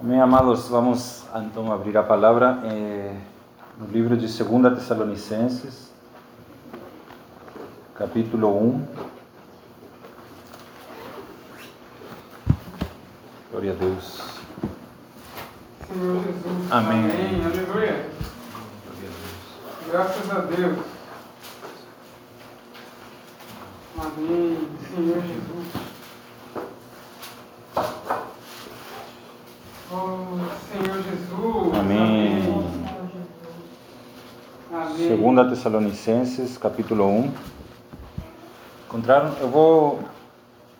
Amém, amados. Vamos então abrir a palavra eh, no livro de 2 Tessalonicenses, capítulo 1. Glória a Deus. Senhor Jesus. Amém. Amém. Aleluia. Glória a Deus. Graças a Deus. Amém. Senhor Jesus. Oh, Senhor Jesus. Amém. Amém. 2 Tessalonicenses, capítulo 1. Encontraram? Eu vou,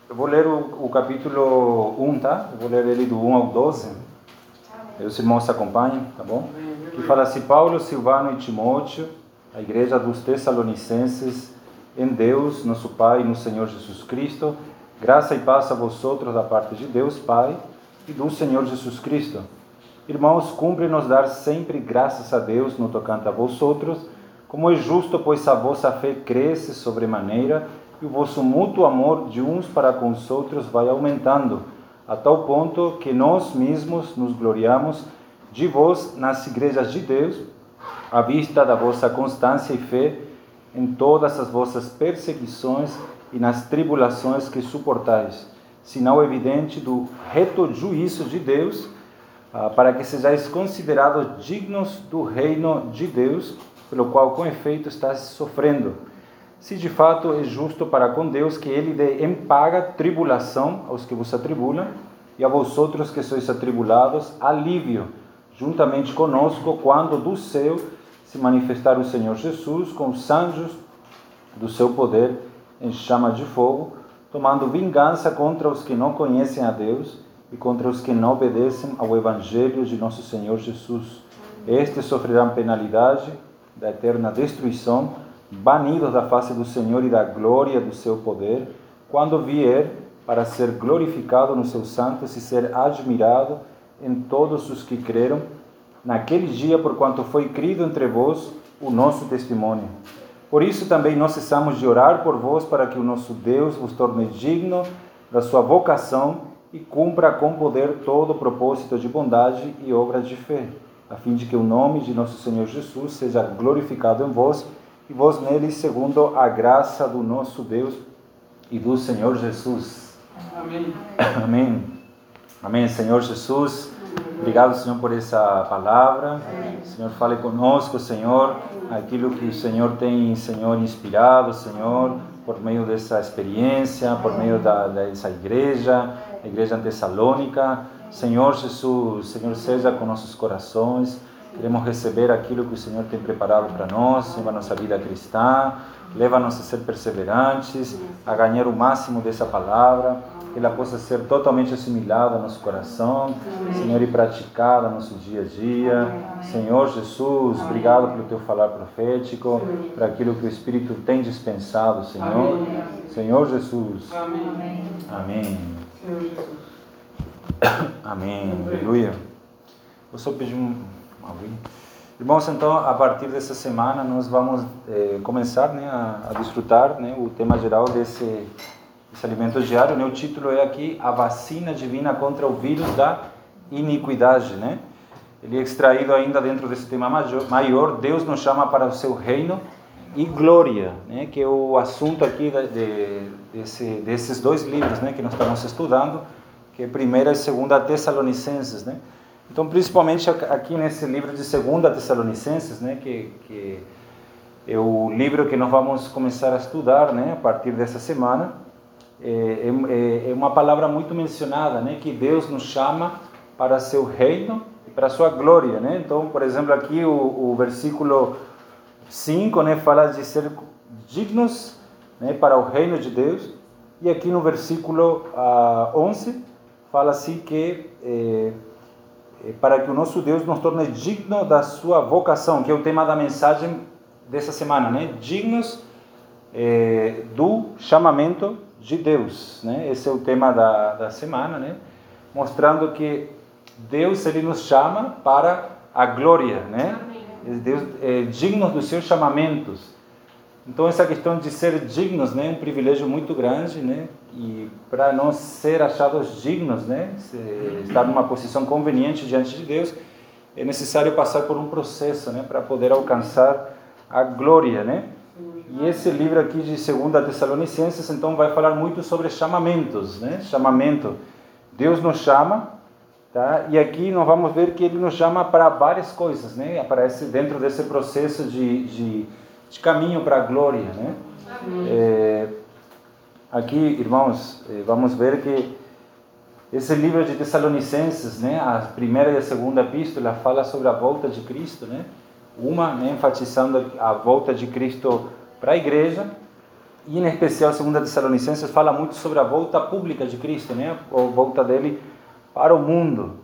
eu vou ler o, o capítulo 1, tá? Eu vou ler ele do 1 ao 12. Aí os irmãos acompanhem, tá bom? Que fala assim: Paulo, Silvano e Timóteo, a igreja dos Tessalonicenses, em Deus, nosso Pai, no Senhor Jesus Cristo, graça e paz a vosotros da parte de Deus, Pai, e do Senhor Jesus Cristo. Irmãos, cumpre-nos dar sempre graças a Deus no tocante a vosotros, como é justo, pois a vossa fé cresce sobremaneira e o vosso mútuo amor de uns para com os outros vai aumentando, a tal ponto que nós mesmos nos gloriamos de vós nas igrejas de Deus, à vista da vossa constância e fé em todas as vossas perseguições e nas tribulações que suportais, sinal evidente do reto juízo de Deus, ah, para que sejais considerados dignos do reino de Deus, pelo qual com efeito estás sofrendo. Se de fato é justo para com Deus que ele dê em paga tribulação aos que vos atribulam, e a vós outros que sois atribulados, alívio, juntamente conosco, quando do céu se manifestar o Senhor Jesus com os anjos do seu poder em chama de fogo, tomando vingança contra os que não conhecem a Deus e contra os que não obedecem ao Evangelho de nosso Senhor Jesus. Estes sofrerão penalidade da eterna destruição, banidos da face do Senhor e da glória do seu poder, quando vier para ser glorificado nos seus santos e ser admirado em todos os que creram, naquele dia, por quanto foi crido entre vós o nosso testemunho. Por isso também nós cessamos de orar por vós, para que o nosso Deus vos torne digno da sua vocação e cumpra com poder todo o propósito de bondade e obras de fé, a fim de que o nome de nosso Senhor Jesus seja glorificado em vós e vós nele, segundo a graça do nosso Deus e do Senhor Jesus. Amém. Amém. Amém, Senhor Jesus. Obrigado, Senhor, por essa palavra. Senhor, fale conosco, Senhor, aquilo que o Senhor tem, Senhor, inspirado, Senhor, por meio dessa experiência, por meio da, dessa igreja, a igreja tessalônica. Senhor Jesus, Senhor, seja com nossos corações. Queremos receber aquilo que o Senhor tem preparado para nós, Senhor, a nossa vida cristã. Leva-nos a ser perseverantes, a ganhar o máximo dessa palavra, que ela possa ser totalmente assimilada ao nosso coração, Senhor, e praticada no nosso dia a dia. Senhor Jesus, obrigado pelo teu falar profético, por aquilo que o Espírito tem dispensado, Senhor. Senhor Jesus. Amém. Amém. Senhor Jesus. Amém. Aleluia. Vou só pedir um. Irmãos, então, a partir dessa semana, nós vamos eh, começar né, a, a desfrutar né, o tema geral desse, desse alimento diário. Né? O título é aqui, A Vacina Divina contra o Vírus da Iniquidade. Né? Ele é extraído ainda dentro desse tema maior, Deus nos chama para o seu reino e glória, né? que é o assunto aqui de, de, desse, desses dois livros né? que nós estamos estudando, que é 1 e 2 Tessalonicenses, né? Então, principalmente aqui nesse livro de 2 Tessalonicenses, né, que, que é o livro que nós vamos começar a estudar, né, a partir dessa semana, é, é, é uma palavra muito mencionada, né, que Deus nos chama para seu reino e para sua glória, né? Então, por exemplo, aqui o, o versículo 5, né, fala de ser dignos, né, para o reino de Deus, e aqui no versículo uh, 11 fala assim que eh, para que o nosso Deus nos torne digno da sua vocação, que é o tema da mensagem dessa semana, né? Dignos do chamamento de Deus, né? Esse é o tema da, da semana, né? Mostrando que Deus ele nos chama para a glória, né? Deus é digno dos seus chamamentos. Então essa questão de ser dignos, né, é um privilégio muito grande, né? e para nós ser achados dignos, né, estar numa posição conveniente diante de Deus, é necessário passar por um processo, né, para poder alcançar a glória, né? E esse livro aqui de 2 Tessalonicenses, então, vai falar muito sobre chamamentos, né? Chamamento. Deus nos chama, tá? E aqui nós vamos ver que Ele nos chama para várias coisas, né? Aparece dentro desse processo de, de, de caminho para a glória, né? É, aqui, irmãos, eh, vamos ver que esse livro de Tessalonicenses, né, a primeira e a segunda epístola fala sobre a volta de Cristo, né? Uma né, enfatizando a volta de Cristo para a igreja e em especial a segunda Tessalonicenses fala muito sobre a volta pública de Cristo, né? A volta dele para o mundo.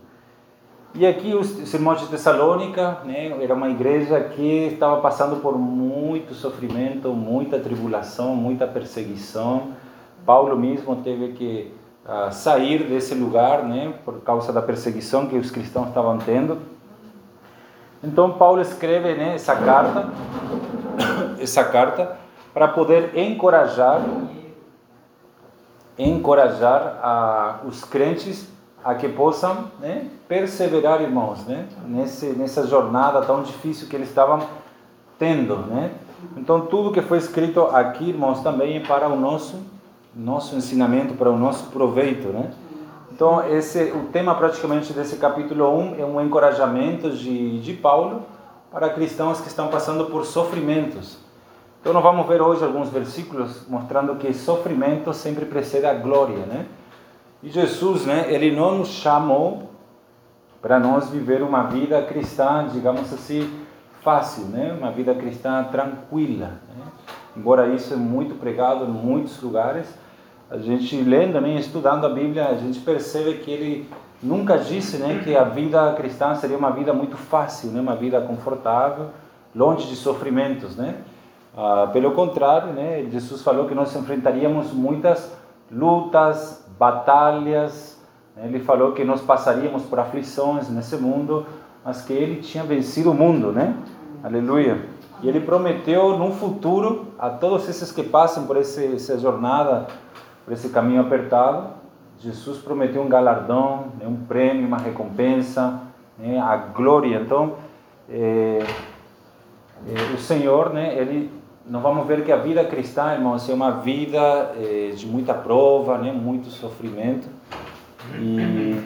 E aqui os irmãos de Tessalônica, né, era uma igreja que estava passando por muito sofrimento, muita tribulação, muita perseguição. Paulo mesmo teve que uh, sair desse lugar, né, por causa da perseguição que os cristãos estavam tendo. Então Paulo escreve né, essa carta, essa carta para poder encorajar, encorajar a, os crentes a que possam né, perseverar, irmãos, né, nesse, nessa jornada tão difícil que eles estavam tendo, né? Então tudo que foi escrito aqui, irmãos, também é para o nosso nosso ensinamento, para o nosso proveito, né? Então esse o tema praticamente desse capítulo 1 é um encorajamento de de Paulo para cristãos que estão passando por sofrimentos. Então nós vamos ver hoje alguns versículos mostrando que sofrimento sempre precede a glória, né? E Jesus, né, ele não nos chamou para nós viver uma vida cristã, digamos assim, fácil, né? Uma vida cristã tranquila. Né? Embora isso é muito pregado em muitos lugares, a gente lendo, né, estudando a Bíblia, a gente percebe que ele nunca disse, né, que a vida cristã seria uma vida muito fácil, né? Uma vida confortável, longe de sofrimentos, né? Ah, pelo contrário, né, Jesus falou que nós enfrentaríamos muitas lutas, batalhas. Né? Ele falou que nós passaríamos por aflições nesse mundo, mas que ele tinha vencido o mundo, né? Aleluia. E ele prometeu no futuro a todos esses que passem por esse, essa jornada, por esse caminho apertado, Jesus prometeu um galardão, né? um prêmio, uma recompensa, né? a glória. Então, é, é, o Senhor, né? Ele nós vamos ver que a vida cristã, irmãos, é uma vida eh, de muita prova, né, muito sofrimento. E,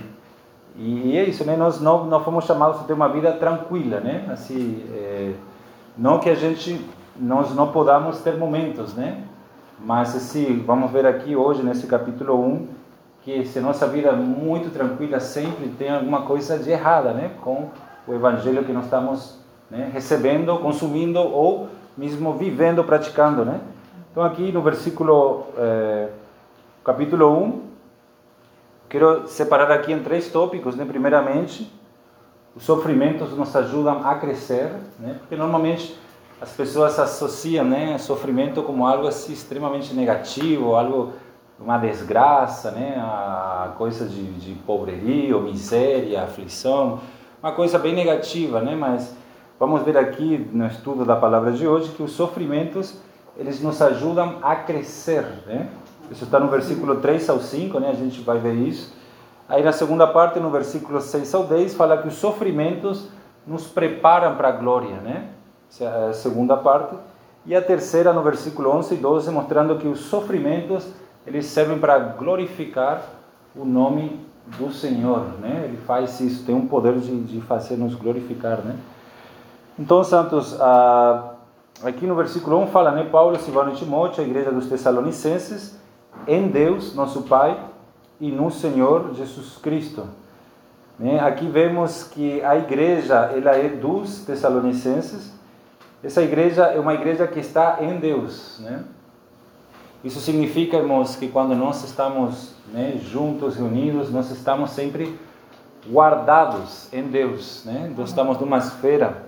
e é isso, né? Nós não, não fomos chamados a ter uma vida tranquila, né? Assim, eh, não que a gente nós não podamos ter momentos, né? Mas assim, vamos ver aqui hoje nesse capítulo 1 que se nossa vida é muito tranquila sempre tem alguma coisa de errada, né? Com o evangelho que nós estamos né, recebendo, consumindo ou mesmo vivendo, praticando, né? Então aqui no versículo, eh, capítulo 1, quero separar aqui em três tópicos, né? Primeiramente, os sofrimentos nos ajudam a crescer, né? Porque normalmente as pessoas associam, né, sofrimento como algo assim extremamente negativo, algo uma desgraça, né, a coisa de, de pobreria, miséria, aflição, uma coisa bem negativa, né, mas Vamos ver aqui no estudo da palavra de hoje que os sofrimentos eles nos ajudam a crescer, né? Isso está no versículo 3 ao 5, né? A gente vai ver isso. Aí na segunda parte, no versículo 6 ao 10, fala que os sofrimentos nos preparam para a glória, né? Essa é a segunda parte. E a terceira, no versículo 11 e 12, mostrando que os sofrimentos eles servem para glorificar o nome do Senhor, né? Ele faz isso, tem um poder de, de fazer nos glorificar, né? Então, santos, aqui no versículo 1 fala, né, Paulo, Silvano e Timóteo, a igreja dos Tessalonicenses, em Deus, nosso Pai, e no Senhor Jesus Cristo. Né? Aqui vemos que a igreja, ela é dos Tessalonicenses. Essa igreja é uma igreja que está em Deus, né? Isso significa, irmãos, que quando nós estamos né, juntos, reunidos, nós estamos sempre guardados em Deus, né? Nós estamos numa esfera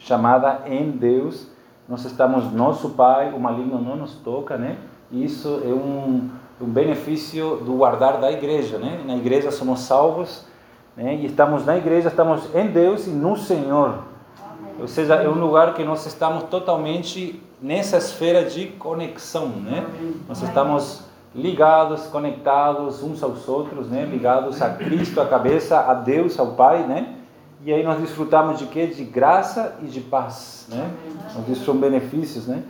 chamada em Deus. Nós estamos nosso Pai, o maligno não nos toca, né? Isso é um, um benefício do guardar da igreja, né? Na igreja somos salvos, né? E estamos na igreja, estamos em Deus e no Senhor. Ou seja, é um lugar que nós estamos totalmente nessa esfera de conexão, né? Nós estamos ligados, conectados uns aos outros, né? Ligados a Cristo, a cabeça, a Deus, ao Pai, né? E aí nós desfrutamos de quê? De graça e de paz, né? Nós são benefícios, né?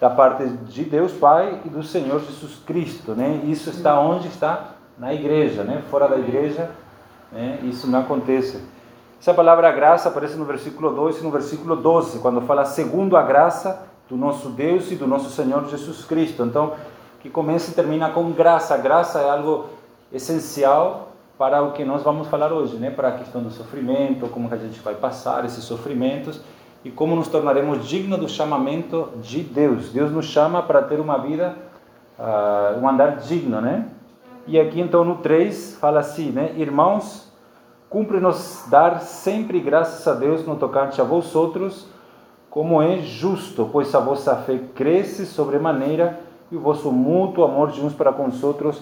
Da parte de Deus Pai e do Senhor Jesus Cristo, né? Isso está onde está na igreja, né? Fora da igreja, né? Isso não acontece. Essa palavra graça aparece no versículo 2 e no versículo 12, quando fala segundo a graça do nosso Deus e do nosso Senhor Jesus Cristo. Então, que começa e termina com graça. Graça é algo essencial para o que nós vamos falar hoje, né? Para a questão do sofrimento, como que a gente vai passar esses sofrimentos e como nos tornaremos dignos do chamamento de Deus. Deus nos chama para ter uma vida, uh, um andar digno, né? E aqui então no 3 fala assim, né? Irmãos, cumpre-nos dar sempre graças a Deus no tocante a vós outros, como é justo, pois a vossa fé cresce sobremaneira e o vosso mútuo amor de uns para com os outros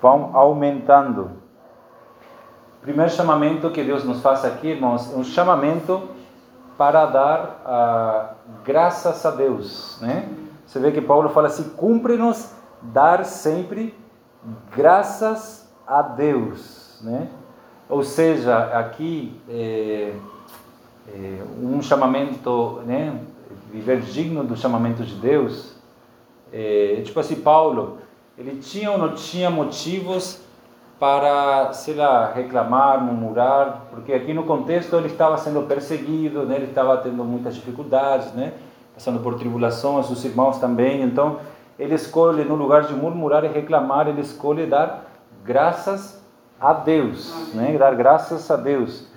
vão aumentando. Primeiro chamamento que Deus nos faz aqui, irmãos, é um chamamento para dar ah, graças a Deus, né? Você vê que Paulo fala assim: cumpre-nos dar sempre graças a Deus, né? Ou seja, aqui é, é um chamamento, né? Viver digno do chamamento de Deus é, tipo assim, Paulo, ele tinha ou não tinha motivos para, sei lá, reclamar, murmurar, porque aqui no contexto ele estava sendo perseguido, né? ele estava tendo muitas dificuldades, né? passando por tribulações, os irmãos também, então ele escolhe, no lugar de murmurar e reclamar, ele escolhe dar graças a Deus, né? dar graças a Deus.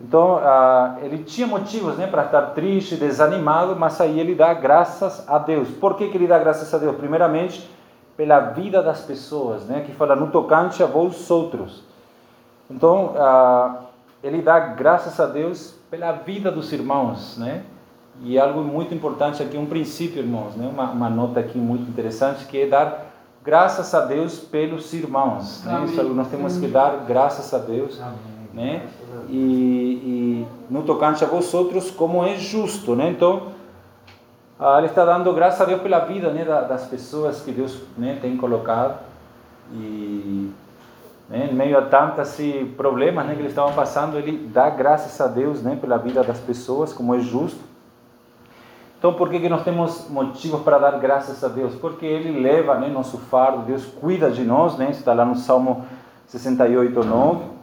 Então, ah, ele tinha motivos né, para estar triste, desanimado, mas aí ele dá graças a Deus. Por que, que ele dá graças a Deus? Primeiramente, pela vida das pessoas, né, que fala no tocante a vós outros. Então, ah, ele dá graças a Deus pela vida dos irmãos, né? E algo muito importante aqui, um princípio, irmãos, né? uma, uma nota aqui muito interessante, que é dar graças a Deus pelos irmãos. Né? Isso nós temos que dar graças a Deus. Amém né? E, e no tocante a vosotros, como é justo, né? Então, ah, ele está dando graças a Deus pela vida, né, das pessoas que Deus né, tem colocado e né, em meio a tantos problemas né, que eles estavam passando, ele dá graças a Deus né, pela vida das pessoas, como é justo. Então, por que, que nós temos motivos para dar graças a Deus? Porque Ele leva né, nosso fardo, Deus cuida de nós, né? está lá no Salmo 68, 9.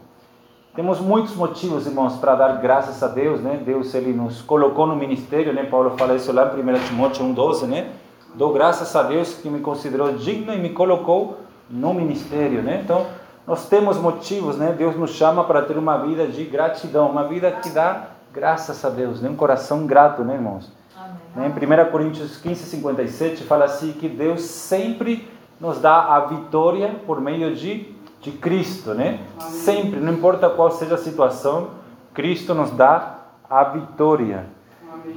Temos muitos motivos, irmãos, para dar graças a Deus, né? Deus ele nos colocou no ministério, né? Paulo fala isso lá em 1 Timóteo 1:12, né? Dou graças a Deus que me considerou digno e me colocou no ministério, né? Então, nós temos motivos, né? Deus nos chama para ter uma vida de gratidão, uma vida que dá graças a Deus, né? Um coração grato, né, irmãos? Amém. Né? Em 1 Coríntios 15, 57 fala assim que Deus sempre nos dá a vitória por meio de de Cristo, né? Sempre, não importa qual seja a situação, Cristo nos dá a vitória.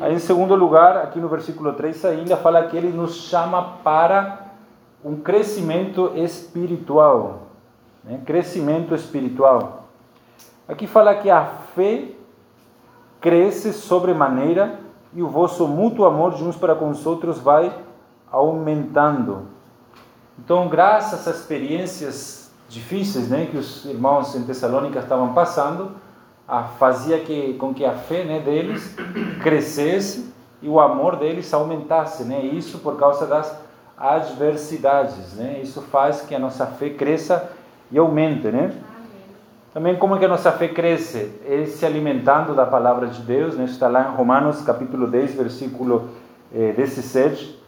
Aí, em segundo lugar, aqui no versículo 3 ainda fala que ele nos chama para um crescimento espiritual. Né? Crescimento espiritual. Aqui fala que a fé cresce sobremaneira e o vosso mútuo amor de uns para com os outros vai aumentando. Então, graças às experiências difíceis né, que os irmãos em Tessalônica estavam passando, a, fazia que, com que a fé né, deles crescesse e o amor deles aumentasse. Né, isso por causa das adversidades. Né, isso faz que a nossa fé cresça e aumente. Né. Também como é que a nossa fé cresce? É se alimentando da palavra de Deus. Né, está lá em Romanos capítulo 10, versículo eh, 17.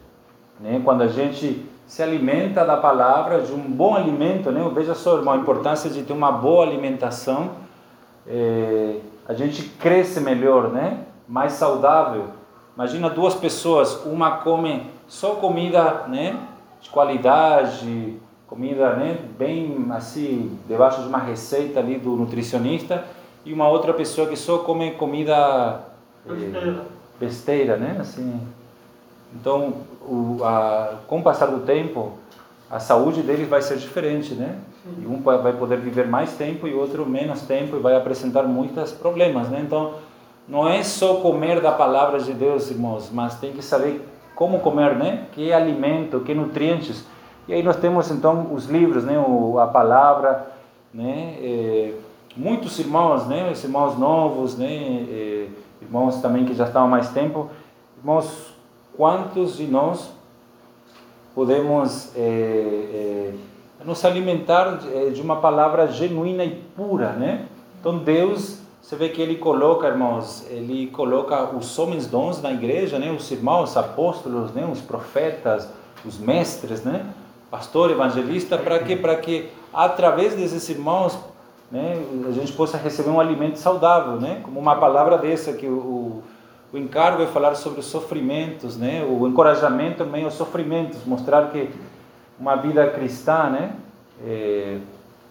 Né, quando a gente se alimenta da palavra, de um bom alimento, né? Veja só, irmão, a importância de ter uma boa alimentação. É, a gente cresce melhor, né? Mais saudável. Imagina duas pessoas, uma come só comida, né? De qualidade, comida, né? Bem assim, debaixo de uma receita ali do nutricionista, e uma outra pessoa que só come comida é, besteira, né? Assim, então, o, a, com o passar do tempo, a saúde deles vai ser diferente, né? E um vai poder viver mais tempo e outro menos tempo e vai apresentar muitos problemas, né? Então, não é só comer da palavra de Deus, irmãos, mas tem que saber como comer, né? Que alimento, que nutrientes. E aí nós temos então os livros, né, o, a palavra, né, é, muitos irmãos, né, os irmãos novos, né, é, irmãos também que já há mais tempo, irmãos, quantos de nós podemos é, é, nos alimentar de, de uma palavra genuína e pura, né? Então Deus, você vê que Ele coloca, irmãos, Ele coloca os homens dons na igreja, né? Os irmãos, os apóstolos, né? Os profetas, os mestres, né? pastor, evangelista, para que para que através desses irmãos, né, a gente possa receber um alimento saudável, né? Como uma palavra dessa que o, o encargo é falar sobre os sofrimentos, né? O encorajamento meio aos sofrimentos, mostrar que uma vida cristã, né? É,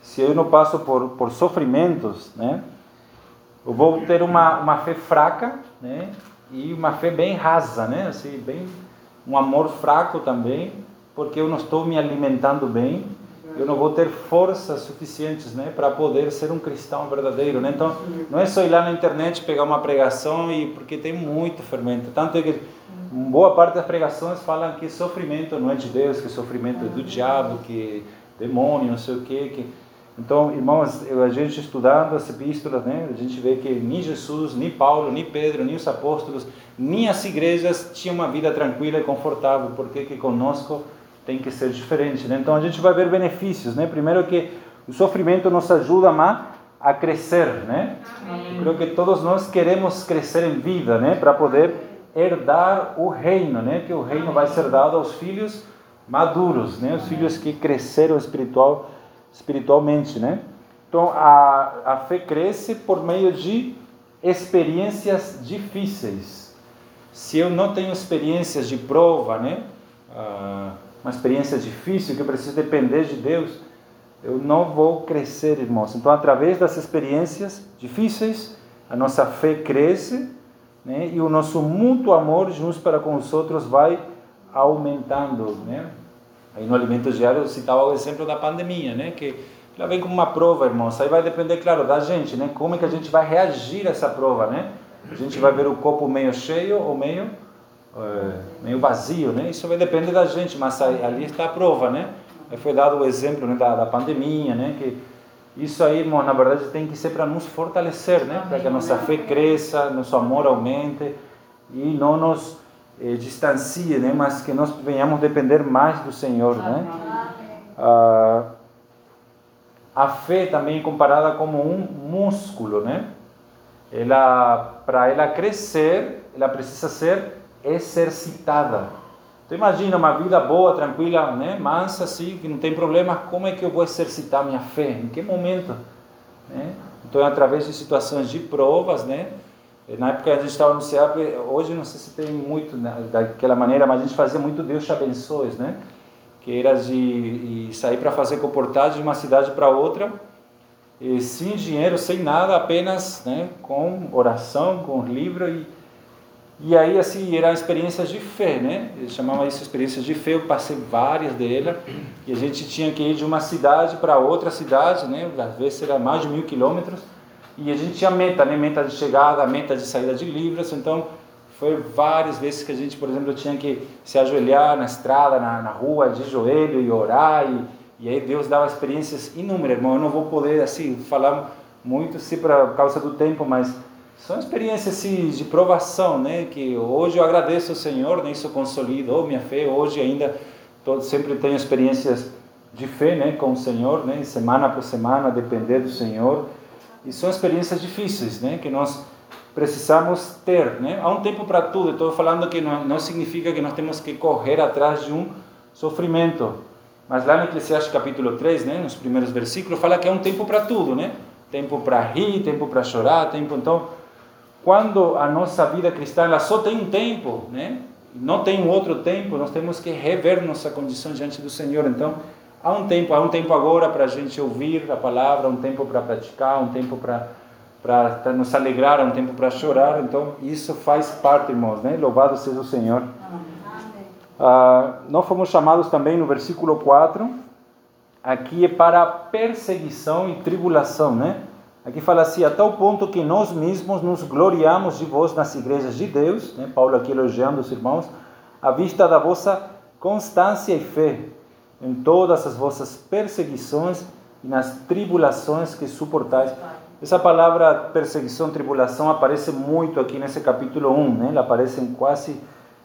se eu não passo por por sofrimentos, né? Eu vou ter uma uma fé fraca, né? E uma fé bem rasa, né? Assim, bem um amor fraco também porque eu não estou me alimentando bem, eu não vou ter forças suficientes, né, para poder ser um cristão verdadeiro, né? Então, não é só ir lá na internet pegar uma pregação e porque tem muito fermento, tanto é que boa parte das pregações falam que sofrimento não é de Deus, que sofrimento é do diabo, que demônio, não sei o quê, que então, irmãos, a gente estudando as epístolas, né, a gente vê que nem Jesus, nem Paulo, nem Pedro, nem os apóstolos, nem as igrejas tinham uma vida tranquila e confortável, porque que conosco tem que ser diferente. Né? Então a gente vai ver benefícios. Né? Primeiro que o sofrimento nos ajuda a, crescer. Né? Eu creio que todos nós queremos crescer em vida né? para poder herdar o reino, né? que o reino vai ser dado aos filhos maduros, né? os filhos que cresceram espiritual, espiritualmente. Né? Então a, a fé cresce por meio de experiências difíceis. Se eu não tenho experiências de prova, né? Ah, uma experiência difícil, que eu preciso depender de Deus, eu não vou crescer, irmãos. Então, através das experiências difíceis, a nossa fé cresce né? e o nosso mútuo amor uns para com os outros vai aumentando. Né? Aí no Alimento Diário eu citava o exemplo da pandemia, né? que ela vem como uma prova, irmãos. Aí vai depender, claro, da gente, né? como é que a gente vai reagir a essa prova. Né? A gente vai ver o copo meio cheio ou meio é, meio vazio, né? Isso vai depender da gente, mas ali está a prova, né? Foi dado o exemplo né, da, da pandemia, né? Que isso aí, irmão, na verdade tem que ser para nos fortalecer, né? Para que a nossa fé cresça, nosso amor aumente e não nos eh, distancie, né? Mas que nós venhamos depender mais do Senhor, né? Ah, a fé também é comparada como um músculo, né? Ela, para ela crescer, ela precisa ser exercitada. Então imagina uma vida boa, tranquila, né, mansa, assim, que não tem problema. Como é que eu vou exercitar minha fé? Em que momento? Né? Então através de situações de provas, né? Na época a gente estava no CEAP, hoje não sei se tem muito daquela maneira, mas a gente fazia muito Deus te abençoe, né? Que era de sair para fazer comportagem de uma cidade para outra, sem dinheiro, sem nada, apenas né, com oração, com livro e e aí, assim, eram experiências de fé, né? Eles chamavam isso experiências de fé. Eu passei várias delas. E a gente tinha que ir de uma cidade para outra cidade, né? Às vezes era mais de mil quilômetros. E a gente tinha meta, né? Meta de chegada, meta de saída de livros. Então, foi várias vezes que a gente, por exemplo, tinha que se ajoelhar na estrada, na, na rua, de joelho e orar. E, e aí Deus dava experiências inúmeras, irmão. Eu não vou poder, assim, falar muito, se por causa do tempo, mas são experiências assim, de provação, né? Que hoje eu agradeço ao Senhor, né? Isso consolidou minha fé. Hoje ainda todo, sempre tenho experiências de fé, né? Com o Senhor, né? Semana por semana, depender do Senhor. E são experiências difíceis, né? Que nós precisamos ter, né? Há um tempo para tudo. Estou falando que não, não significa que nós temos que correr atrás de um sofrimento. Mas lá no Eclesiastes capítulo 3, né? Nos primeiros versículos, fala que é um tempo para tudo, né? Tempo para rir, tempo para chorar, tempo então quando a nossa vida cristã ela só tem um tempo, né? Não tem um outro tempo, nós temos que rever nossa condição diante do Senhor. Então, há um tempo, há um tempo agora para a gente ouvir a palavra, um tempo para praticar, um tempo para para nos alegrar, um tempo para chorar. Então, isso faz parte, irmãos, né? Louvado seja o Senhor. Ah, nós fomos chamados também no versículo 4, aqui é para perseguição e tribulação, né? Aqui fala assim, a tal ponto que nós mesmos nos gloriamos de vós nas igrejas de Deus, né? Paulo aqui elogiando os irmãos, à vista da vossa constância e fé, em todas as vossas perseguições e nas tribulações que suportais. Essa palavra perseguição, tribulação aparece muito aqui nesse capítulo 1, né? Ela aparece em quase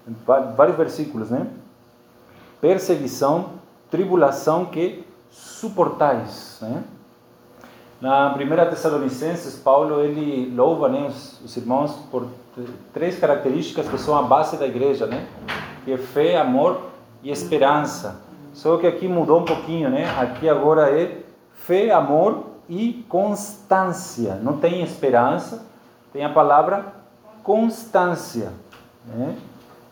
em vários versículos, né? Perseguição, tribulação que suportais, né? Na primeira Tessalonicenses, Paulo ele louva né, os, os irmãos por três características que são a base da igreja, né? Que é fé, amor e esperança. Só que aqui mudou um pouquinho, né? Aqui agora é fé, amor e constância. Não tem esperança, tem a palavra constância, né?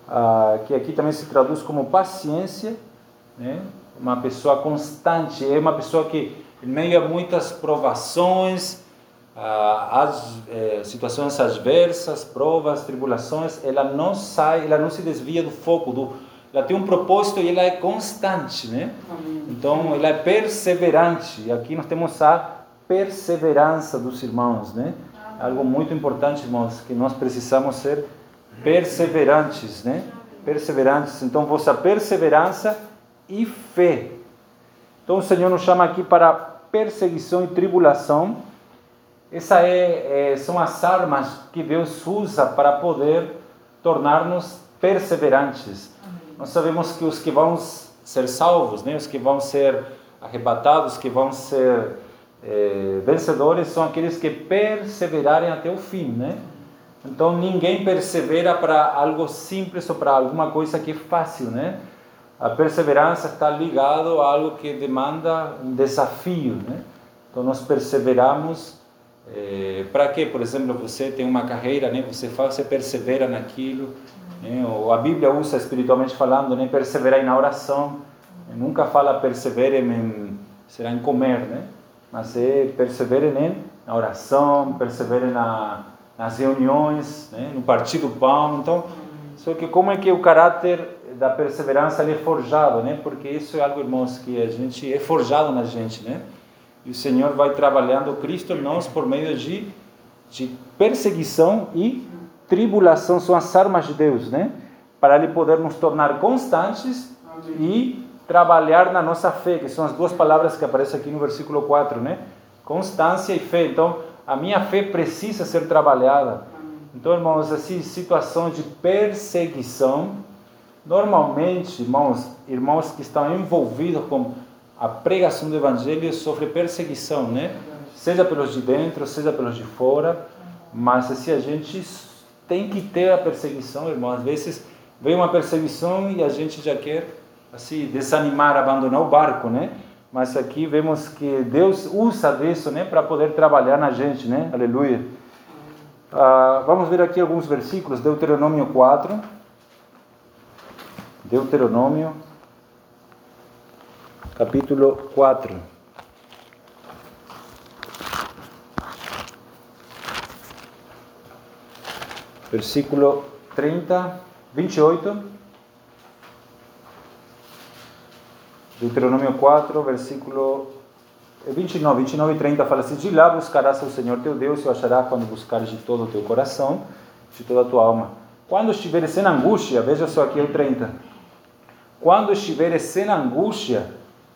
Ah, que aqui também se traduz como paciência, né? Uma pessoa constante, é uma pessoa que em meio a muitas provações, as eh, situações adversas, provas, tribulações, ela não sai, ela não se desvia do foco, do, ela tem um propósito e ela é constante, né? Então, ela é perseverante. E aqui nós temos a perseverança dos irmãos, né? Algo muito importante, irmãos, que nós precisamos ser perseverantes, né? Perseverantes. Então, vossa perseverança e fé. Então, o Senhor nos chama aqui para perseguição e tribulação. Essa é, é são as armas que Deus usa para poder tornar-nos perseverantes. Nós sabemos que os que vão ser salvos, né, os que vão ser arrebatados, que vão ser é, vencedores, são aqueles que perseverarem até o fim, né? Então ninguém persevera para algo simples ou para alguma coisa que é fácil, né? A perseverança está ligado a algo que demanda um desafio, né? Então nós perseveramos é, para que, por exemplo, você tem uma carreira, né? Você faz, você persevera naquilo. Né? Ou a Bíblia usa espiritualmente falando, né? Perseverar na oração. Nunca fala perseverem em, será em comer, né? Mas é perseverem na oração, perseverem na, nas reuniões, né? no partir do pão. Então, só que como é que o caráter da perseverança é forjado, né? Porque isso é algo, irmãos, que a gente é forjado na gente, né? E o Senhor vai trabalhando Cristo em nós por meio de, de perseguição e tribulação são as armas de Deus, né? Para Ele poder nos tornar constantes Amém. e trabalhar na nossa fé, que são as duas palavras que aparecem aqui no versículo 4, né? Constância e fé. Então, a minha fé precisa ser trabalhada. Então, irmãos, assim, situação de perseguição, normalmente, irmãos, irmãos que estão envolvidos com a pregação do evangelho sofrem perseguição, né? Seja pelos de dentro, seja pelos de fora, mas assim a gente tem que ter a perseguição, irmão. Às vezes vem uma perseguição e a gente já quer assim desanimar, abandonar o barco, né? Mas aqui vemos que Deus usa disso, né, para poder trabalhar na gente, né? Aleluia. Ah, vamos ver aqui alguns versículos, Deuteronômio 4. Deuteronômio, capítulo 4. versículo 30, 28. Deuteronômio 4, versículo 29, 29 e 30 fala assim: De lá buscarás ao Senhor teu Deus e o acharás quando buscares de todo o teu coração, de toda a tua alma. Quando estiveres em angústia, veja só aqui o 30. Quando estiveres sem angústia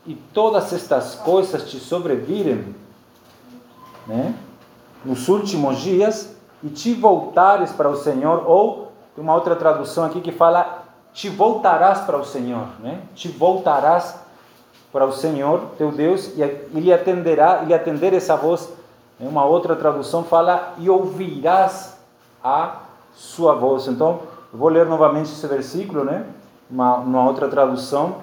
e todas estas coisas te sobrevirem, né? nos últimos dias, e te voltares para o Senhor, ou tem uma outra tradução aqui que fala te voltarás para o Senhor, né? Te voltarás para o Senhor, teu Deus, e ele atenderá, ele atender essa voz. Né? Uma outra tradução fala e ouvirás a sua voz. Então, vou ler novamente esse versículo, né? Uma, uma outra tradução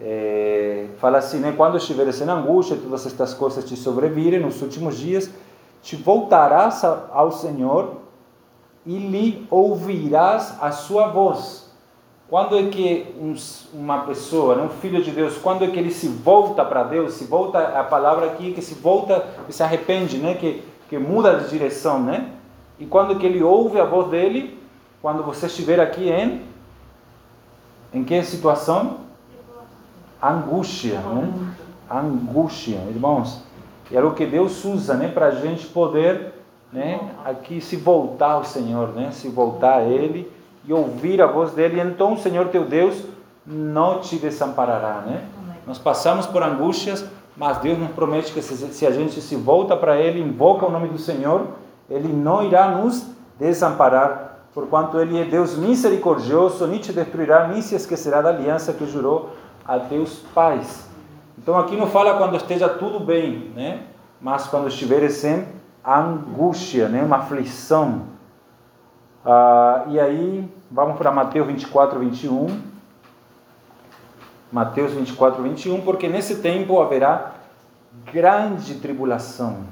é, fala assim, né? Quando estiveres em angústia, todas estas coisas te sobrevirem nos últimos dias, te voltarás ao Senhor e lhe ouvirás a sua voz. Quando é que uma pessoa, um filho de Deus, quando é que ele se volta para Deus, se volta, a palavra aqui que se volta, se arrepende, né? que, que muda de direção, né? E quando é que ele ouve a voz dele? Quando você estiver aqui em em que situação? Angústia, né? Angústia, irmãos. Era o que Deus usa, né, para a gente poder, né, aqui se voltar ao Senhor, né, se voltar a Ele e ouvir a voz dele. Então o Senhor teu Deus não te desamparará, né? Nós passamos por angústias, mas Deus nos promete que se a gente se volta para Ele, invoca o nome do Senhor, Ele não irá nos desamparar, porquanto Ele é Deus misericordioso, nem te destruirá, nem se esquecerá da aliança que jurou a teus pais. Então aqui não fala quando esteja tudo bem, né? Mas quando estiveres em angústia, né? Uma aflição. Ah, e aí, vamos para Mateus 24, 21. Mateus 24, 21, porque nesse tempo haverá grande tribulação,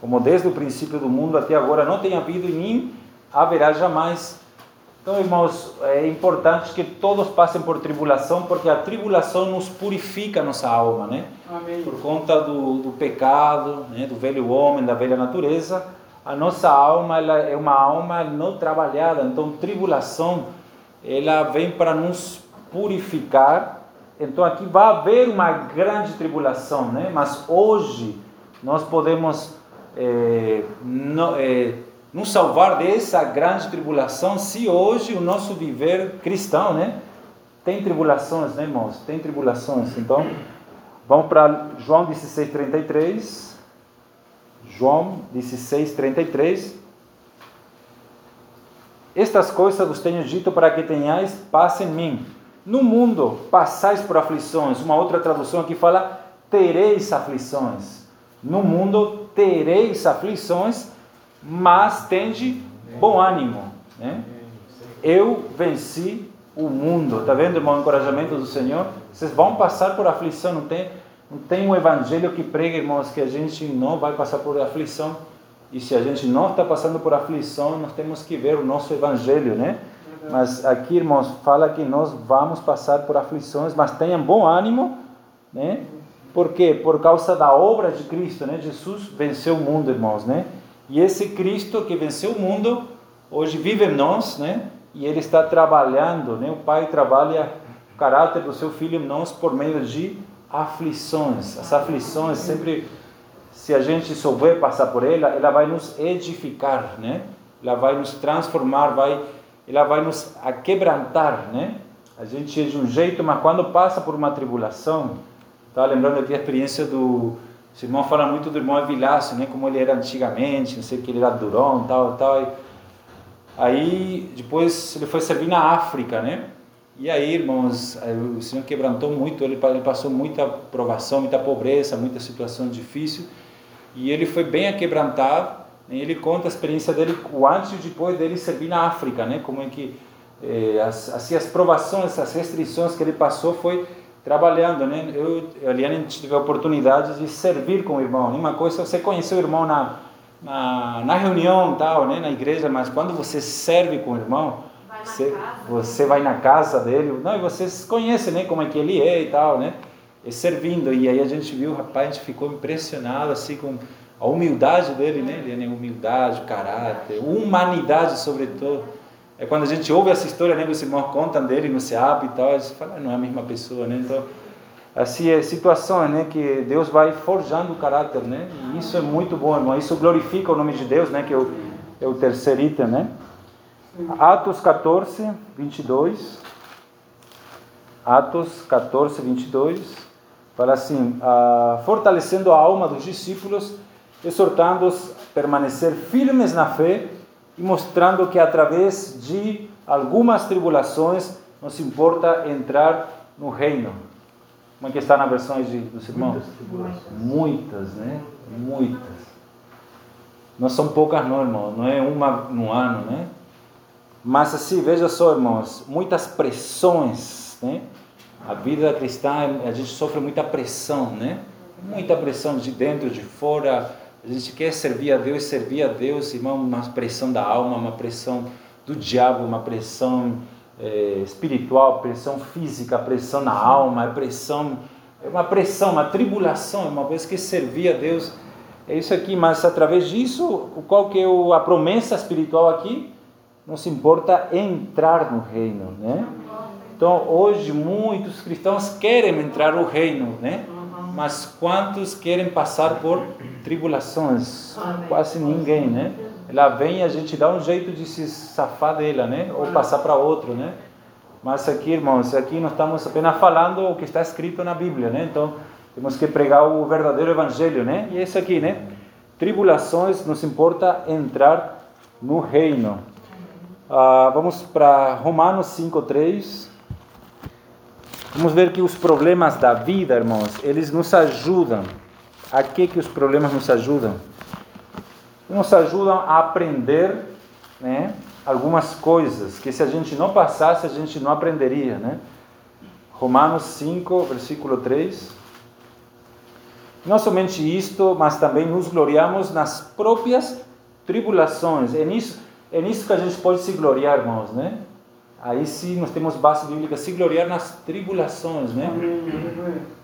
como desde o princípio do mundo até agora não tem havido nem haverá jamais. Então, irmãos, é importante que todos passem por tribulação, porque a tribulação nos purifica a nossa alma, né? Amém. Por conta do, do pecado, né? do velho homem, da velha natureza, a nossa alma ela é uma alma não trabalhada. Então, tribulação, ela vem para nos purificar. Então, aqui vai haver uma grande tribulação, né? Mas hoje nós podemos é, é, nos salvar dessa grande tribulação se hoje o nosso viver cristão, né? Tem tribulações, né, irmãos? Tem tribulações. Então, vamos para João 16, 33. João 16, 33. Estas coisas vos tenho dito para que tenhais paz em mim. No mundo passais por aflições. Uma outra tradução aqui fala: tereis aflições. No mundo tereis aflições, mas tende bom ânimo. Né? Eu venci o mundo. Está vendo, irmão, o encorajamento do Senhor? Vocês vão passar por aflição. Não tem, não tem um evangelho que prega, irmãos, que a gente não vai passar por aflição. E se a gente não está passando por aflição, nós temos que ver o nosso evangelho, né? Mas aqui, irmãos, fala que nós vamos passar por aflições, mas tenham bom ânimo, né? Por quê? Por causa da obra de Cristo, né? Jesus venceu o mundo, irmãos, né? E esse Cristo que venceu o mundo, hoje vive em nós, né? E ele está trabalhando, né? O Pai trabalha o caráter do seu filho em nós por meio de aflições. As aflições sempre, se a gente souber passar por ela, ela vai nos edificar, né? Ela vai nos transformar, vai, ela vai nos quebrantar, né? A gente é de um jeito, mas quando passa por uma tribulação, tá lembrando aqui a experiência do os irmãos falam muito do irmão Evilácio, né? Como ele era antigamente, não sei que ele era durão, tal, tal. E aí depois ele foi servir na África, né? E aí, irmãos, o Senhor quebrantou muito, ele passou muita provação, muita pobreza, muita situação difícil, e ele foi bem aquebrantado. Ele conta a experiência dele, o antes e depois dele servir na África, né? Como é que eh, as, assim, as provações, as restrições que ele passou foi trabalhando, né? Eu, Eliane, tive a oportunidade de servir com o irmão. Uma coisa, você conheceu o irmão na, na, na reunião, tal, né? Na igreja, mas quando você serve com o irmão, você, você vai na casa dele, não, e vocês conhecem, né? Como é que ele é e tal, né? E servindo, e aí a gente viu, rapaz, a gente ficou impressionado, assim, com a humildade dele, né? Eliane, humildade, caráter, humanidade, sobretudo. É quando a gente ouve essa história, né, que os irmãos contam dele no SEAP e tal, a gente fala, não é a mesma pessoa, né? Então, assim, é situações, né, que Deus vai forjando o caráter, né? E isso é muito bom, irmão. Isso glorifica o nome de Deus, né, que é o, é o terceiro item, né? Atos 14, 22. Atos 14, 22. Fala assim, ah, fortalecendo a alma dos discípulos, exortando-os a permanecer firmes na fé, e mostrando que através de algumas tribulações nos importa entrar no reino. Como é que está na versão de, dos irmãos? Muitas, Muitas, né? Muitas. Não são poucas não, irmão. Não é uma no ano, né? Mas assim, veja só, irmãos, muitas pressões, né? A vida cristã, a gente sofre muita pressão, né? Muita pressão de dentro, de fora, a gente quer servir a Deus, servir a Deus, irmão, uma pressão da alma, uma pressão do diabo, uma pressão é, espiritual, pressão física, pressão na alma, é pressão, é uma pressão, uma tribulação, uma vez que servir a Deus é isso aqui, mas através disso, qual que é a promessa espiritual aqui? Não se importa entrar no reino, né? Então, hoje muitos cristãos querem entrar no reino, né? Mas quantos querem passar por tribulações? Quase ninguém, né? Ela vem e a gente dá um jeito de se safar dela, né? Ou passar para outro, né? Mas aqui, irmãos, aqui nós estamos apenas falando o que está escrito na Bíblia, né? Então, temos que pregar o verdadeiro evangelho, né? E é isso aqui, né? Tribulações, nos importa entrar no reino. Ah, vamos para Romanos 5:3. Vamos ver que os problemas da vida, irmãos, eles nos ajudam. A que que os problemas nos ajudam? Nos ajudam a aprender, né? Algumas coisas que se a gente não passasse, a gente não aprenderia, né? Romanos 5, versículo 3. Não somente isto, mas também nos gloriamos nas próprias tribulações. É nisso, é nisso que a gente pode se gloriar, irmãos, né? Aí sim nós temos base bíblica, se gloriar nas tribulações, né?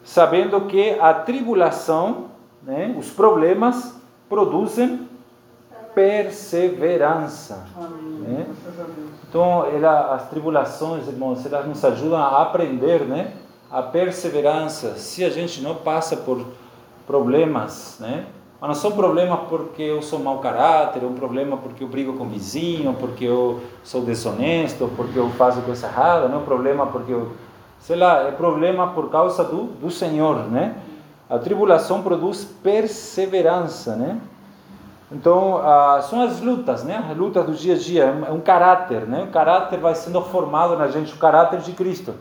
Sabendo que a tribulação, né, os problemas produzem perseverança. Né? Então, ela, as tribulações, irmãos, elas nos ajudam a aprender, né? A perseverança. Se a gente não passa por problemas, né? Mas não são problemas porque eu sou mau caráter, é um problema porque eu brigo com o vizinho, porque eu sou desonesto, porque eu faço coisa errada, não é um problema porque eu, sei lá, é problema por causa do, do Senhor, né? A tribulação produz perseverança, né? Então, ah, são as lutas, né? As lutas do dia a dia, é um caráter, né? O caráter vai sendo formado na gente, o caráter de Cristo.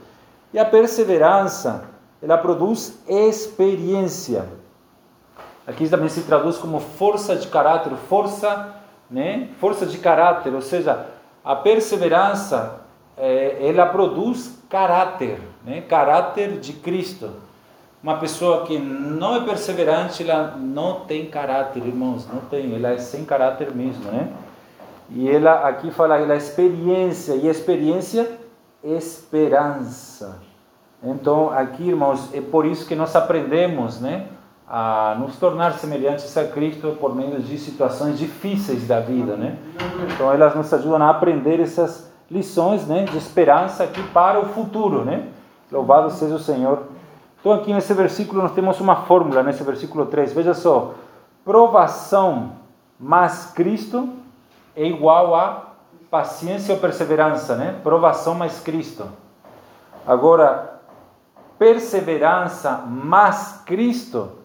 E a perseverança, ela produz experiência. Aqui também se traduz como força de caráter, força, né? Força de caráter, ou seja, a perseverança, é, ela produz caráter, né? Caráter de Cristo. Uma pessoa que não é perseverante, ela não tem caráter, irmãos, não tem, ela é sem caráter mesmo, né? E ela aqui fala, ela é experiência, e experiência, esperança. Então, aqui, irmãos, é por isso que nós aprendemos, né? A nos tornar semelhantes a Cristo por meio de situações difíceis da vida, né? Então elas nos ajudam a aprender essas lições, né, de esperança aqui para o futuro, né? Louvado seja o Senhor. Então aqui nesse versículo nós temos uma fórmula, nesse versículo 3. Veja só, provação mais Cristo é igual a paciência ou perseverança, né? Provação mais Cristo. Agora, perseverança mais Cristo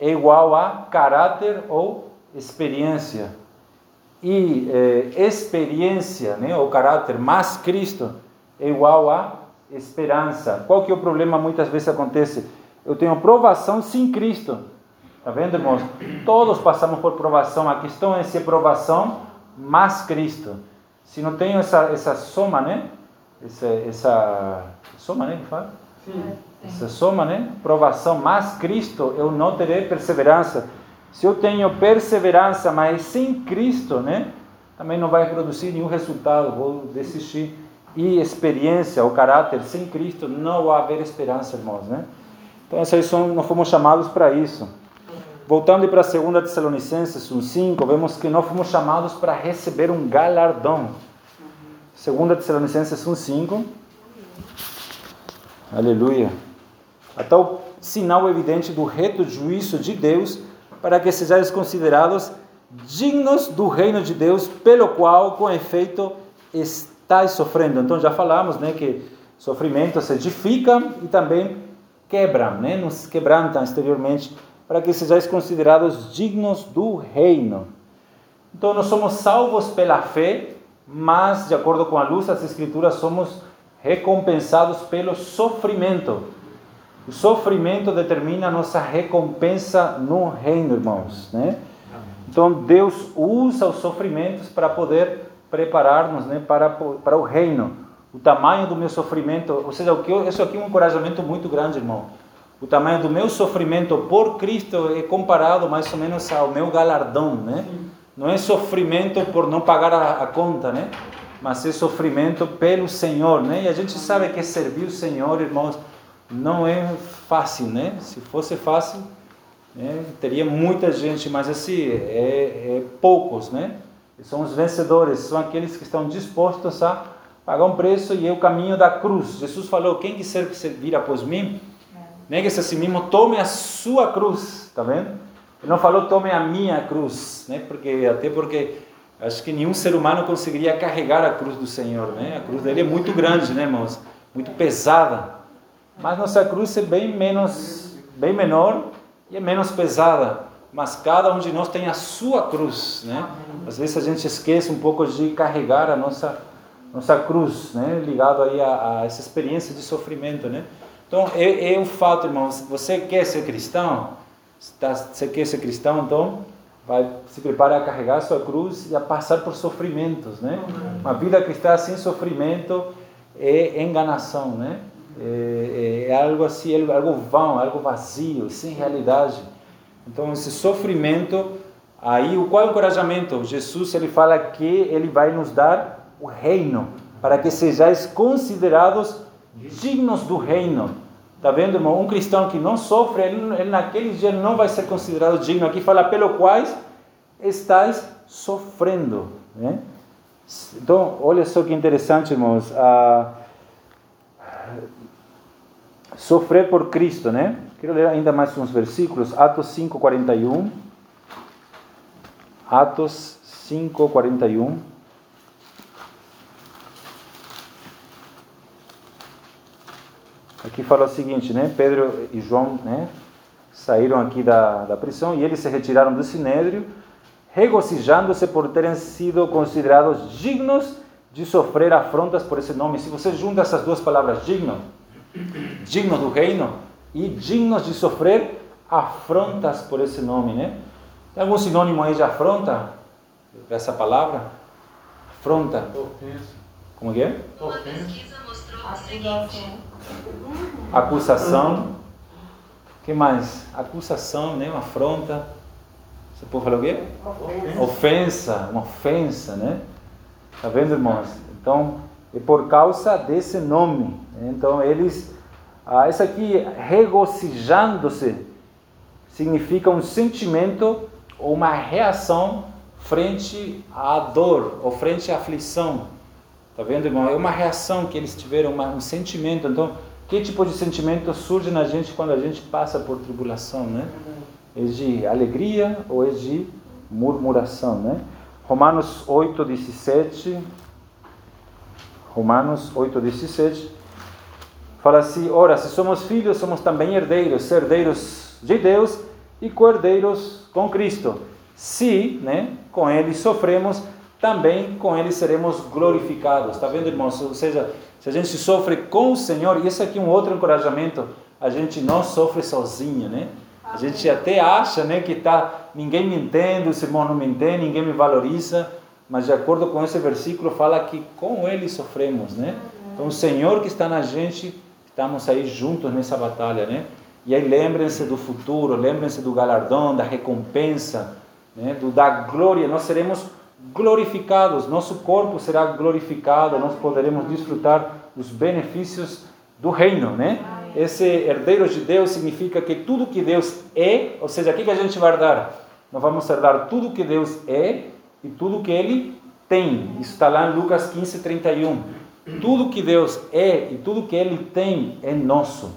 é igual a caráter ou experiência. E eh, experiência, né, ou caráter mais Cristo, é igual a esperança. Qual que é o problema? Muitas vezes acontece. Eu tenho provação sem Cristo. Está vendo, irmãos? Todos passamos por provação. A questão é se é provação mais Cristo. Se não tenho essa, essa soma, né? Essa, essa soma, né? Que fala? Sim. Essa soma, né? Provação mais Cristo, eu não terei perseverança. Se eu tenho perseverança, mas sem Cristo, né? Também não vai produzir nenhum resultado, vou desistir. E experiência, o caráter, sem Cristo não vai haver esperança, irmãos, né? Então, essas são, nós fomos chamados para isso. Voltando para 2 Tessalonicenses 1,5, vemos que nós fomos chamados para receber um galardão. 2 Tessalonicenses 1,5. Aleluia. A tal sinal evidente do reto juízo de Deus, para que sejais considerados dignos do reino de Deus, pelo qual, com efeito, estáis sofrendo. Então já falamos, né, que sofrimentos edificam e também quebram, né, nos quebrantam exteriormente, para que sejais considerados dignos do reino. Então nós somos salvos pela fé, mas de acordo com a luz das escrituras somos recompensados pelo sofrimento. O sofrimento determina a nossa recompensa no reino, irmãos, né? Então Deus usa os sofrimentos para poder preparar-nos, né, para para o reino. O tamanho do meu sofrimento, ou seja, o que eu, isso aqui é um encorajamento muito grande, irmão. O tamanho do meu sofrimento por Cristo é comparado mais ou menos ao meu galardão, né? Não é sofrimento por não pagar a, a conta, né? Mas é sofrimento pelo Senhor, né? E a gente sabe que servir o Senhor, irmãos, não é fácil, né? Se fosse fácil, né, teria muita gente, mas assim, é, é, poucos, né? São os vencedores, são aqueles que estão dispostos a pagar um preço e é o caminho da cruz. Jesus falou: quem quiser vir após mim, negue-se a si mesmo, tome a sua cruz, tá vendo? Ele não falou tome a minha cruz, né? Porque até porque Acho que nenhum ser humano conseguiria carregar a cruz do Senhor, né? A cruz dele é muito grande, né, irmãos? Muito pesada. Mas nossa cruz é bem menos, bem menor e é menos pesada. Mas cada um de nós tem a sua cruz, né? Às vezes a gente esquece um pouco de carregar a nossa nossa cruz, né? Ligado aí a, a essa experiência de sofrimento, né? Então é, é um fato, irmãos. Você quer ser cristão? Você quer ser cristão, então vai se preparar a carregar a sua cruz e a passar por sofrimentos, né? Uma vida cristã sem sofrimento é enganação, né? É, é, é algo assim, algo vão, algo vazio, sem realidade. Então esse sofrimento, aí o qual é o encorajamento? Jesus ele fala que ele vai nos dar o reino para que sejais considerados dignos do reino. Tá vendo, irmão? Um cristão que não sofre, ele, ele naquele dia não vai ser considerado digno. Aqui fala pelo quais estáis sofrendo, né? Então, olha só que interessante, irmãos. Ah, sofrer por Cristo, né? Quero ler ainda mais uns versículos. Atos 5, 41. Atos 5, 41. Aqui fala o seguinte, né? Pedro e João, né? Saíram aqui da, da prisão e eles se retiraram do sinédrio, regozijando-se por terem sido considerados dignos de sofrer afrontas por esse nome. Se você junta essas duas palavras, digno, digno do reino e dignos de sofrer afrontas por esse nome, né? Tem algum sinônimo aí de afronta? Essa palavra? Afronta. Ofensa. Como que é? Ofensa. Acusação. Acusação. que mais? Acusação, né? Uma afronta. Você pode falar o quê? Ofensa. Ofensa, uma ofensa, né? Tá vendo, irmãos? Então, é por causa desse nome. né? Então, eles. Ah, isso aqui, regozijando-se, significa um sentimento ou uma reação frente à dor ou frente à aflição. Tá vendo, irmão? É uma reação que eles tiveram, uma, um sentimento. Então, que tipo de sentimento surge na gente quando a gente passa por tribulação, né? É de alegria ou é de murmuração, né? Romanos 8, 17. Romanos 8, 17. Fala assim: Ora, se somos filhos, somos também herdeiros, herdeiros de Deus e co-herdeiros com Cristo. Se, né, com Ele sofremos, também com Ele seremos glorificados. Está vendo, irmãos? Ou seja, se a gente sofre com o Senhor, e esse aqui é um outro encorajamento, a gente não sofre sozinho, né? A gente até acha, né, que tá ninguém me entende, os irmãos não me entendem, ninguém me valoriza, mas de acordo com esse versículo fala que com Ele sofremos, né? Então o Senhor que está na gente, estamos aí juntos nessa batalha, né? E aí lembrem-se do futuro, lembrem-se do galardão, da recompensa, né? do da glória. Nós seremos glorificados, nosso corpo será glorificado, nós poderemos desfrutar dos benefícios do reino, né? Esse herdeiro de Deus significa que tudo que Deus é, ou seja, o que a gente vai herdar? Nós vamos herdar tudo que Deus é e tudo que Ele tem. Isso está lá em Lucas 15, 31. Tudo que Deus é e tudo que Ele tem é nosso.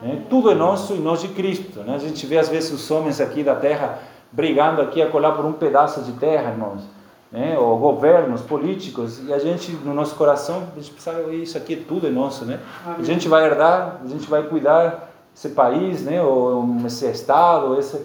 Né? Tudo é nosso e nós de Cristo. Né? A gente vê às vezes os homens aqui da terra brigando aqui a colar por um pedaço de terra, irmãos né, ou governos políticos, e a gente, no nosso coração, a gente pensa, isso aqui tudo é nosso, né? A gente vai herdar, a gente vai cuidar desse país, né, ou esse estado, esse...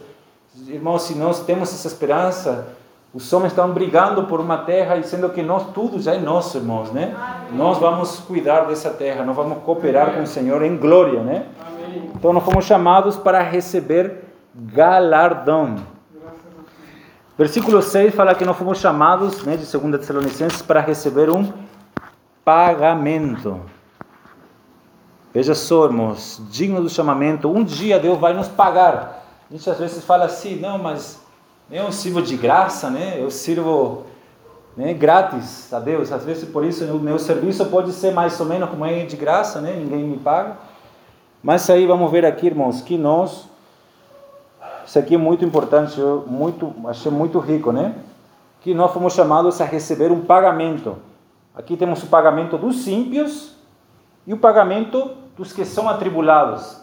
Irmãos, se nós temos essa esperança, os homens estão brigando por uma terra, sendo que nós, tudo já é nosso, irmãos, né? Nós vamos cuidar dessa terra, nós vamos cooperar com o Senhor em glória, né? Amém. Então, nós fomos chamados para receber galardão. Versículo 6 fala que nós fomos chamados, né, de 2 Tessalonicenses, para receber um pagamento. Veja só, irmãos, digno do chamamento, um dia Deus vai nos pagar. A gente às vezes fala assim, não, mas eu sirvo de graça, né? Eu sirvo né, grátis a Deus. Às vezes por isso o meu serviço pode ser mais ou menos como é de graça, né? Ninguém me paga. Mas aí vamos ver aqui, irmãos, que nós isso aqui é muito importante, eu muito, achei muito rico, né? Que nós fomos chamados a receber um pagamento. Aqui temos o pagamento dos ímpios e o pagamento dos que são atribulados.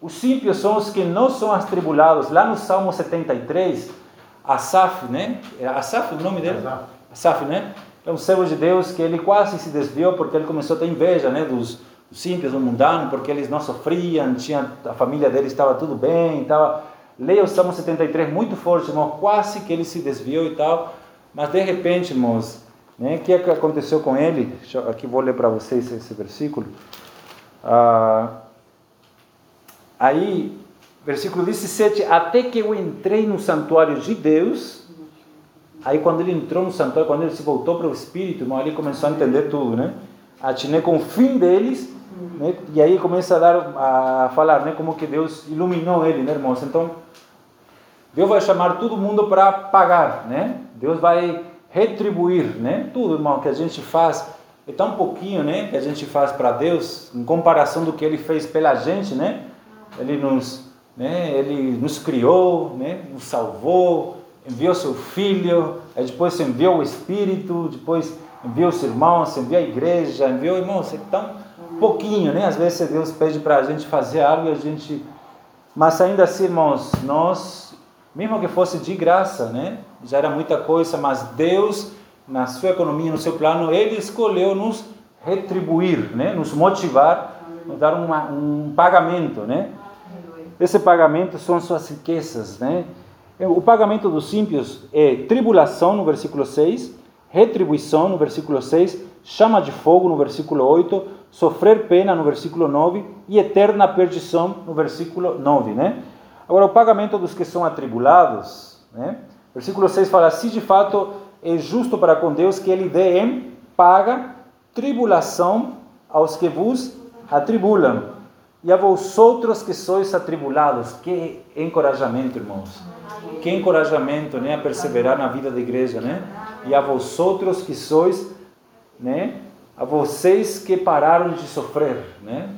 Os ímpios são os que não são atribulados. Lá no Salmo 73, Asaf, né? Asaf, o nome dele? Asaf. Asaf, né? É um servo de Deus que ele quase se desviou porque ele começou a ter inveja, né? Dos, dos simples, do mundano, porque eles não sofriam, tinha, a família dele estava tudo bem, estava... Leia o Salmo 73 muito forte, irmão, quase que ele se desviou e tal, mas de repente, irmãos, né, o que aconteceu com ele? Aqui vou ler para vocês esse versículo. Ah, aí, versículo 17: Até que eu entrei no santuário de Deus. Aí, quando ele entrou no santuário, quando ele se voltou para o Espírito, irmão, ele começou a entender tudo, né? Atinei com o fim deles, né? e aí começa a, dar, a falar, né? Como que Deus iluminou ele, né, irmãos? Então, Deus vai chamar todo mundo para pagar, né? Deus vai retribuir, né? Tudo, irmão, que a gente faz é tão pouquinho, né? Que a gente faz para Deus, em comparação do que Ele fez pela gente, né? Ele nos, né? Ele nos criou, né? Nos salvou, enviou seu Filho, depois enviou o Espírito, depois enviou os irmãos, enviou a igreja, enviou irmãos, é tão pouquinho, né? Às vezes Deus pede para a gente fazer algo e a gente, mas ainda assim, irmãos, nós mesmo que fosse de graça, né? Já era muita coisa, mas Deus, na sua economia, no seu plano, Ele escolheu nos retribuir, né? Nos motivar, nos dar uma, um pagamento, né? Esse pagamento são suas riquezas, né? O pagamento dos ímpios é tribulação, no versículo 6, retribuição, no versículo 6, chama de fogo, no versículo 8, sofrer pena, no versículo 9, e eterna perdição, no versículo 9, né? Agora, o pagamento dos que são atribulados, né? versículo 6 fala: Se de fato é justo para com Deus que Ele dê em paga tribulação aos que vos atribulam, e a vós outros que sois atribulados. Que encorajamento, irmãos! Que encorajamento né, a perseverar na vida da igreja, né? E a vós outros que sois, né? A vocês que pararam de sofrer, né?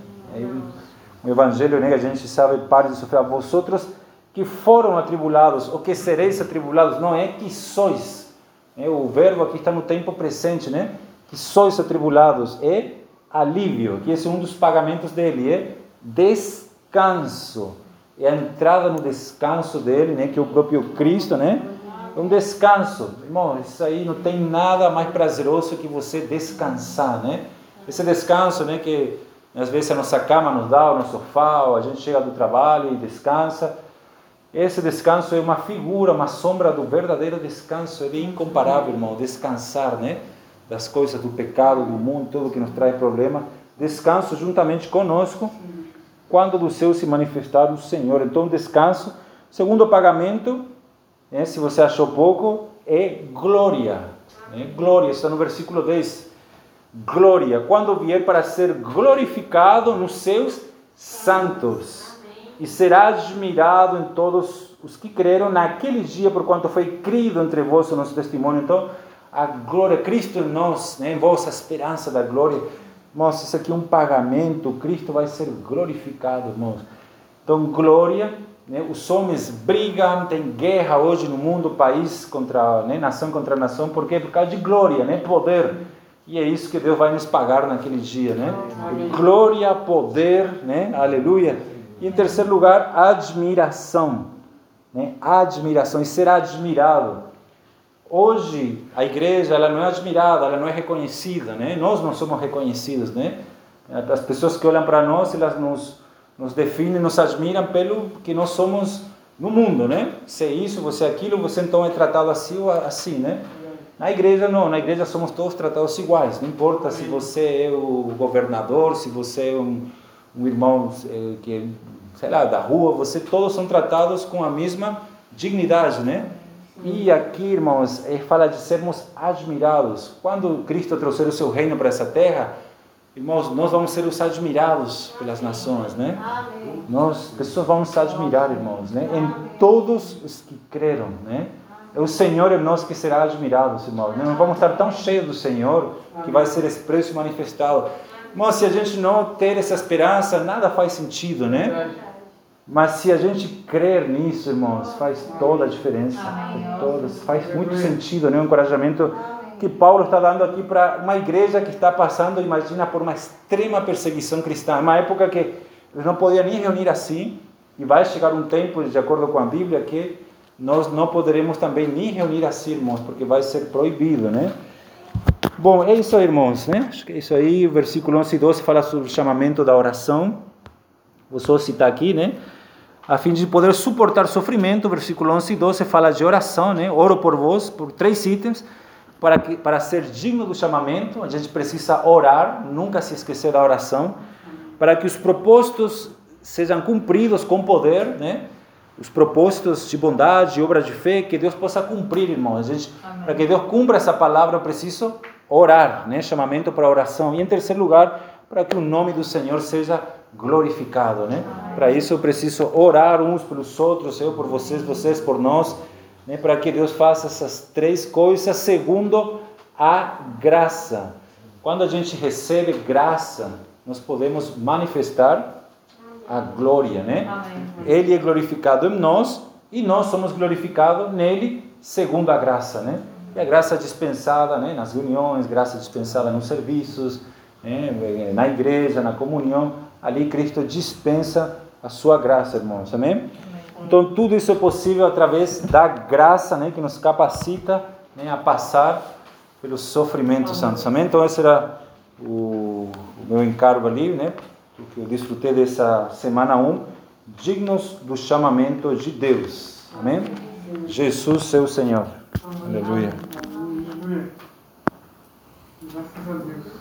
o evangelho, né, a gente sabe, pare de sofrer. A vosotros que foram atribulados, ou que sereis atribulados, não é que sois. É, o verbo aqui está no tempo presente, né? Que sois atribulados. É alívio, que esse é um dos pagamentos dele, é descanso. É a entrada no descanso dele, né? Que é o próprio Cristo, né? É um descanso. Irmão, isso aí não tem nada mais prazeroso que você descansar, né? Esse descanso, né? Que às vezes a nossa cama nos dá, ou no sofá, a gente chega do trabalho e descansa. Esse descanso é uma figura, uma sombra do verdadeiro descanso. Ele é incomparável, irmão. Descansar, né? Das coisas do pecado, do mundo, tudo que nos traz problema. Descanso juntamente conosco, quando do céu se manifestar o Senhor. Então, descanso. Segundo pagamento, né? se você achou pouco, é glória. Né? Glória, está no versículo 10 glória, quando vier para ser glorificado nos seus santos. E será admirado em todos os que creram naquele dia, por quanto foi crido entre vós o nosso testemunho. Então, a glória, Cristo em nós, né, em vós a esperança da glória. Irmãos, isso aqui é um pagamento, Cristo vai ser glorificado, irmãos. Então, glória, né, os homens brigam, tem guerra hoje no mundo, país contra, né, nação contra nação, porque por causa de glória, né, poder. E é isso que Deus vai nos pagar naquele dia, né? Glória, poder, né? Aleluia. E em terceiro lugar, admiração, né? Admiração e será admirado. Hoje a igreja ela não é admirada, ela não é reconhecida, né? Nós não somos reconhecidos, né? As pessoas que olham para nós, elas nos nos definem, nos admiram pelo que nós somos no mundo, né? Se é isso, você é aquilo, você então é tratado assim ou assim, né? Na igreja não, na igreja somos todos tratados iguais, não importa se você é o governador, se você é um, um irmão é, que, sei lá, da rua, você todos são tratados com a mesma dignidade, né? E aqui, irmãos, é, fala de sermos admirados. Quando Cristo trouxer o seu reino para essa terra, irmãos, nós vamos ser os admirados pelas nações, né? Nós, pessoas vão se admirar, irmãos, né? Em todos os que creram, né? o Senhor é nós que será admirado, irmãos. Não vamos estar tão cheios do Senhor que vai ser expresso e manifestado. Mas se a gente não ter essa esperança, nada faz sentido, né? Mas se a gente crer nisso, irmãos, faz toda a diferença. Todas, faz muito sentido, né? O encorajamento que Paulo está dando aqui para uma igreja que está passando, imagina, por uma extrema perseguição cristã. Uma época que eles não podiam nem reunir assim. E vai chegar um tempo, de acordo com a Bíblia, que nós não poderemos também nem reunir assim, irmãos, porque vai ser proibido, né? Bom, é isso aí, irmãos, né? Acho que é isso aí. O versículo 11 e 12 fala sobre o chamamento da oração. Vou só citar aqui, né? A fim de poder suportar sofrimento, versículo 11 e 12 fala de oração, né? Oro por vós, por três itens. Para, que, para ser digno do chamamento, a gente precisa orar, nunca se esquecer da oração. Para que os propósitos sejam cumpridos com poder, né? os propósitos de bondade, obras de fé, que Deus possa cumprir, irmãos. Gente, para que Deus cumpra essa palavra, eu preciso orar, né? Chamamento para oração. E em terceiro lugar, para que o nome do Senhor seja glorificado, né? Para isso eu preciso orar uns pelos outros, eu por vocês, vocês por nós, né? Para que Deus faça essas três coisas segundo a graça. Quando a gente recebe graça, nós podemos manifestar a glória, né? Ele é glorificado em nós e nós somos glorificados nele segundo a graça, né? E a graça dispensada, né? Nas reuniões, graça dispensada nos serviços, né? na igreja, na comunhão, ali Cristo dispensa a sua graça, irmãos, amém? Então tudo isso é possível através da graça, né? Que nos capacita né? a passar pelos sofrimentos santos, amém? Então esse era o, o meu encargo ali, né? que eu desfrutei dessa semana 1, dignos do chamamento de Deus. Amém? Jesus, seu Senhor. Aleluia. Aleluia. Graças a Deus.